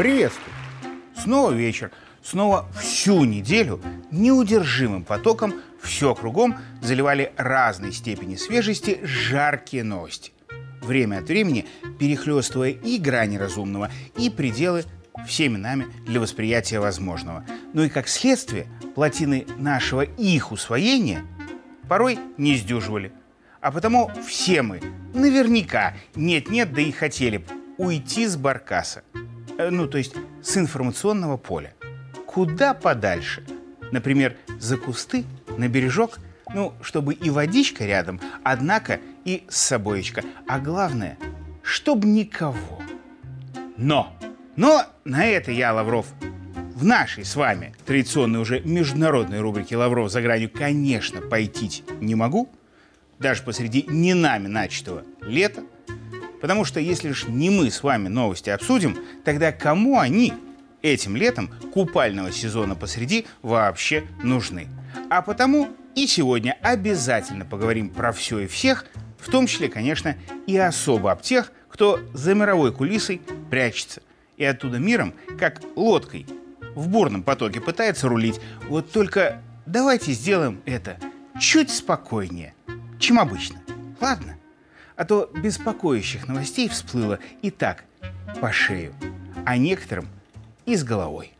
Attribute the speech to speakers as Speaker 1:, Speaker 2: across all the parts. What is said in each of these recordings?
Speaker 1: Приветствую! Снова вечер, снова всю неделю неудержимым потоком все кругом заливали разной степени свежести жаркие новости. Время от времени перехлестывая и грани разумного, и пределы всеми нами для восприятия возможного. Ну и как следствие, плотины нашего их усвоения порой не сдюживали. А потому все мы наверняка нет-нет, да и хотели бы уйти с баркаса. Э, ну, то есть с информационного поля. Куда подальше. Например, за кусты, на бережок, ну, чтобы и водичка рядом, однако и с собоечка. А главное, чтобы никого. Но, но на это я, Лавров, в нашей с вами традиционной уже международной рубрике «Лавров за гранью», конечно, пойти не могу, даже посреди не нами начатого лета, Потому что если лишь не мы с вами новости обсудим, тогда кому они этим летом купального сезона посреди вообще нужны? А потому и сегодня обязательно поговорим про все и всех, в том числе, конечно, и особо об тех, кто за мировой кулисой прячется и оттуда миром, как лодкой, в бурном потоке пытается рулить. Вот только давайте сделаем это чуть спокойнее, чем обычно. Ладно? А то беспокоящих новостей всплыло и так по шею, а некоторым и с головой.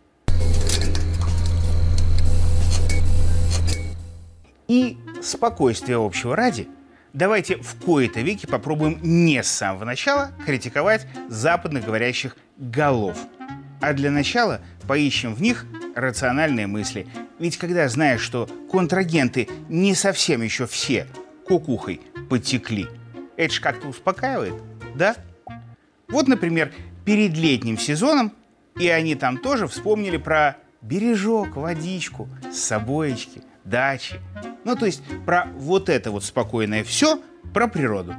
Speaker 1: И спокойствие общего ради, давайте в кои-то веки попробуем не с самого начала критиковать западных говорящих голов. А для начала поищем в них рациональные мысли. Ведь когда знаешь, что контрагенты не совсем еще все кукухой потекли – это же как-то успокаивает, да? Вот, например, перед летним сезоном, и они там тоже вспомнили про бережок, водичку, собоечки, дачи. Ну, то есть про вот это вот спокойное все, про природу.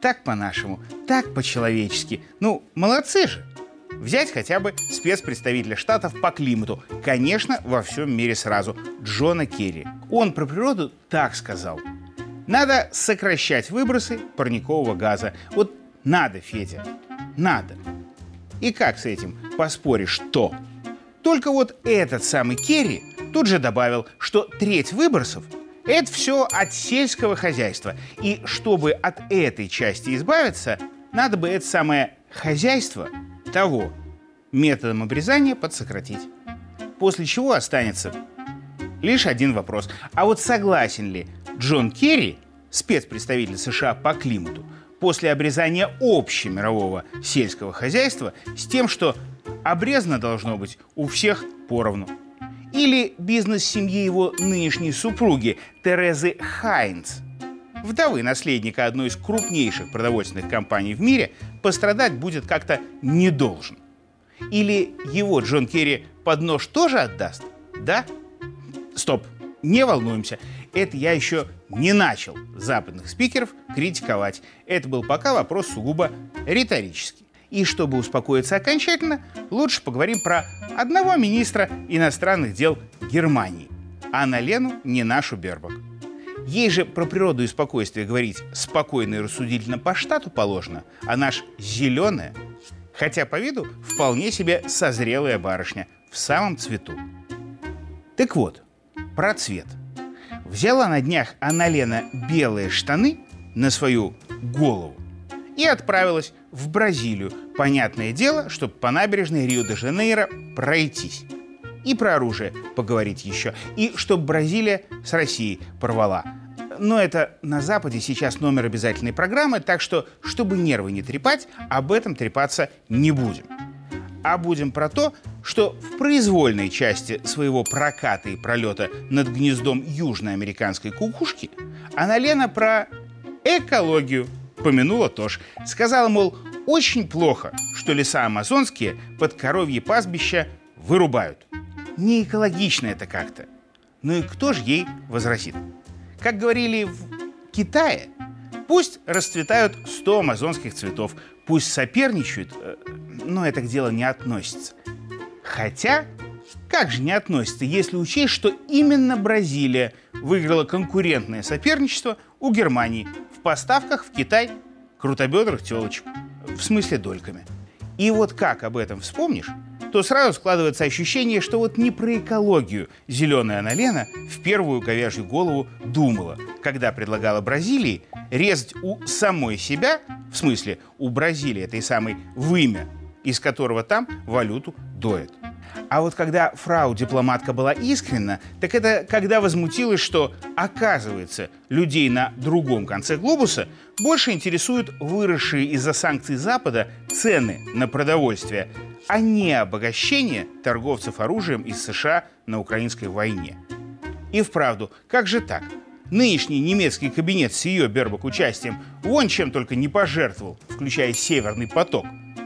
Speaker 1: Так по-нашему, так по-человечески. Ну, молодцы же. Взять хотя бы спецпредставителя Штатов по климату. Конечно, во всем мире сразу. Джона Керри. Он про природу так сказал – надо сокращать выбросы парникового газа. Вот надо, Федя, надо. И как с этим поспоришь, то? Только вот этот самый Керри тут же добавил, что треть выбросов – это все от сельского хозяйства. И чтобы от этой части избавиться, надо бы это самое хозяйство того методом обрезания подсократить. После чего останется лишь один вопрос. А вот согласен ли Джон Керри, спецпредставитель США по климату, после обрезания общемирового сельского хозяйства с тем, что обрезано должно быть у всех поровну. Или бизнес семьи его нынешней супруги Терезы Хайнц, вдовы наследника одной из крупнейших продовольственных компаний в мире, пострадать будет как-то не должен. Или его Джон Керри под нож тоже отдаст? Да? Стоп, не волнуемся. Это я еще не начал западных спикеров критиковать. Это был пока вопрос сугубо риторический. И чтобы успокоиться окончательно, лучше поговорим про одного министра иностранных дел Германии, а на Лену не нашу Бербак. Ей же про природу и спокойствие говорить спокойно и рассудительно по штату положено, а наш зеленая, хотя по виду вполне себе созрелая барышня в самом цвету. Так вот, про цвет – взяла на днях Аналена белые штаны на свою голову и отправилась в Бразилию. Понятное дело, чтобы по набережной Рио-де-Жанейро пройтись. И про оружие поговорить еще. И чтобы Бразилия с Россией порвала. Но это на Западе сейчас номер обязательной программы, так что, чтобы нервы не трепать, об этом трепаться не будем а будем про то, что в произвольной части своего проката и пролета над гнездом южноамериканской кукушки она Лена про экологию помянула тоже. Сказала, мол, очень плохо, что леса амазонские под коровьи пастбища вырубают. Не экологично это как-то. Ну и кто же ей возразит? Как говорили в Китае, пусть расцветают 100 амазонских цветов, пусть соперничают, э, но это к делу не относится. Хотя, как же не относится, если учесть, что именно Бразилия выиграла конкурентное соперничество у Германии в поставках в Китай крутобедрых телочек, в смысле дольками. И вот как об этом вспомнишь, то сразу складывается ощущение, что вот не про экологию зеленая Аналена в первую говяжью голову думала, когда предлагала Бразилии резать у самой себя, в смысле у Бразилии этой самой вымя, из которого там валюту доят. А вот когда фрау-дипломатка была искренна, так это когда возмутилась, что, оказывается, людей на другом конце глобуса больше интересуют выросшие из-за санкций Запада цены на продовольствие, а не обогащение торговцев оружием из США на украинской войне. И вправду, как же так? Нынешний немецкий кабинет с ее Бербак участием вон чем только не пожертвовал, включая «Северный поток»,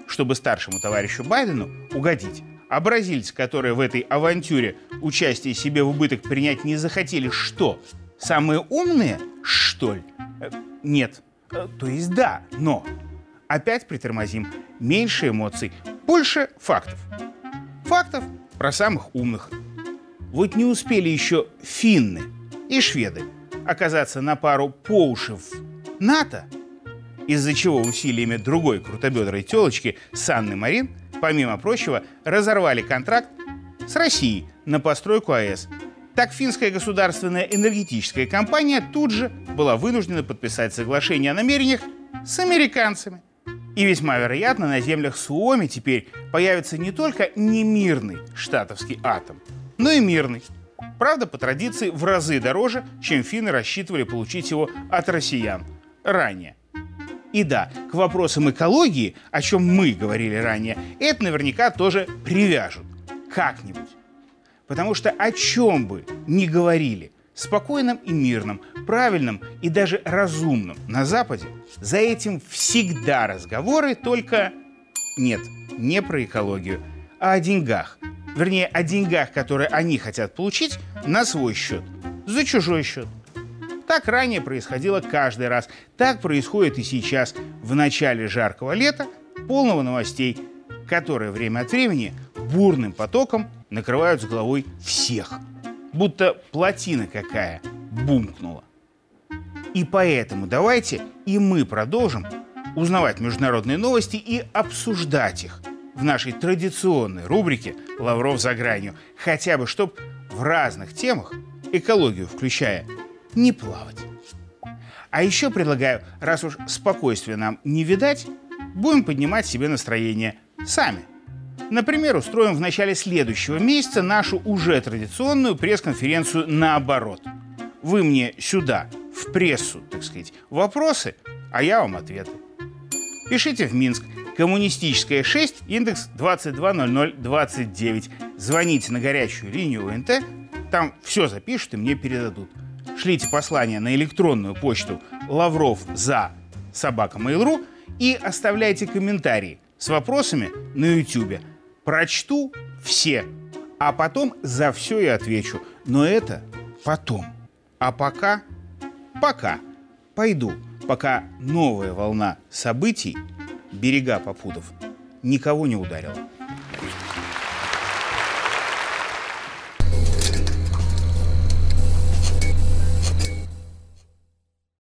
Speaker 1: чтобы старшему товарищу Байдену угодить. А бразильцы, которые в этой авантюре участие себе в убыток принять не захотели, что? Самые умные, что ли? Э, нет. Э, то есть да, но опять притормозим. Меньше эмоций, больше фактов. Фактов про самых умных. Вот не успели еще финны и шведы оказаться на пару по уши в НАТО, из-за чего усилиями другой крутобедрой телочки Санны Марин – помимо прочего, разорвали контракт с Россией на постройку АЭС. Так финская государственная энергетическая компания тут же была вынуждена подписать соглашение о намерениях с американцами. И весьма вероятно, на землях Суоми теперь появится не только немирный штатовский атом, но и мирный. Правда, по традиции в разы дороже, чем финны рассчитывали получить его от россиян ранее. И да, к вопросам экологии, о чем мы говорили ранее, это наверняка тоже привяжут. Как-нибудь. Потому что о чем бы ни говорили, спокойным и мирным, правильным и даже разумным на Западе, за этим всегда разговоры только... Нет, не про экологию, а о деньгах. Вернее, о деньгах, которые они хотят получить на свой счет, за чужой счет. Так ранее происходило каждый раз. Так происходит и сейчас, в начале жаркого лета, полного новостей, которые время от времени бурным потоком накрывают с головой всех. Будто плотина какая бумкнула. И поэтому давайте и мы продолжим узнавать международные новости и обсуждать их в нашей традиционной рубрике «Лавров за гранью». Хотя бы, чтобы в разных темах, экологию включая, не плавать. А еще предлагаю, раз уж спокойствия нам не видать, будем поднимать себе настроение сами. Например, устроим в начале следующего месяца нашу уже традиционную пресс-конференцию наоборот. Вы мне сюда, в прессу, так сказать, вопросы, а я вам ответы. Пишите в Минск. Коммунистическая 6, индекс 220029. Звоните на горячую линию УНТ, там все запишут и мне передадут шлите послание на электронную почту лавров за собака Mail.ru и оставляйте комментарии с вопросами на YouTube. Прочту все, а потом за все и отвечу. Но это потом. А пока, пока пойду, пока новая волна событий, берега попутов, никого не ударила.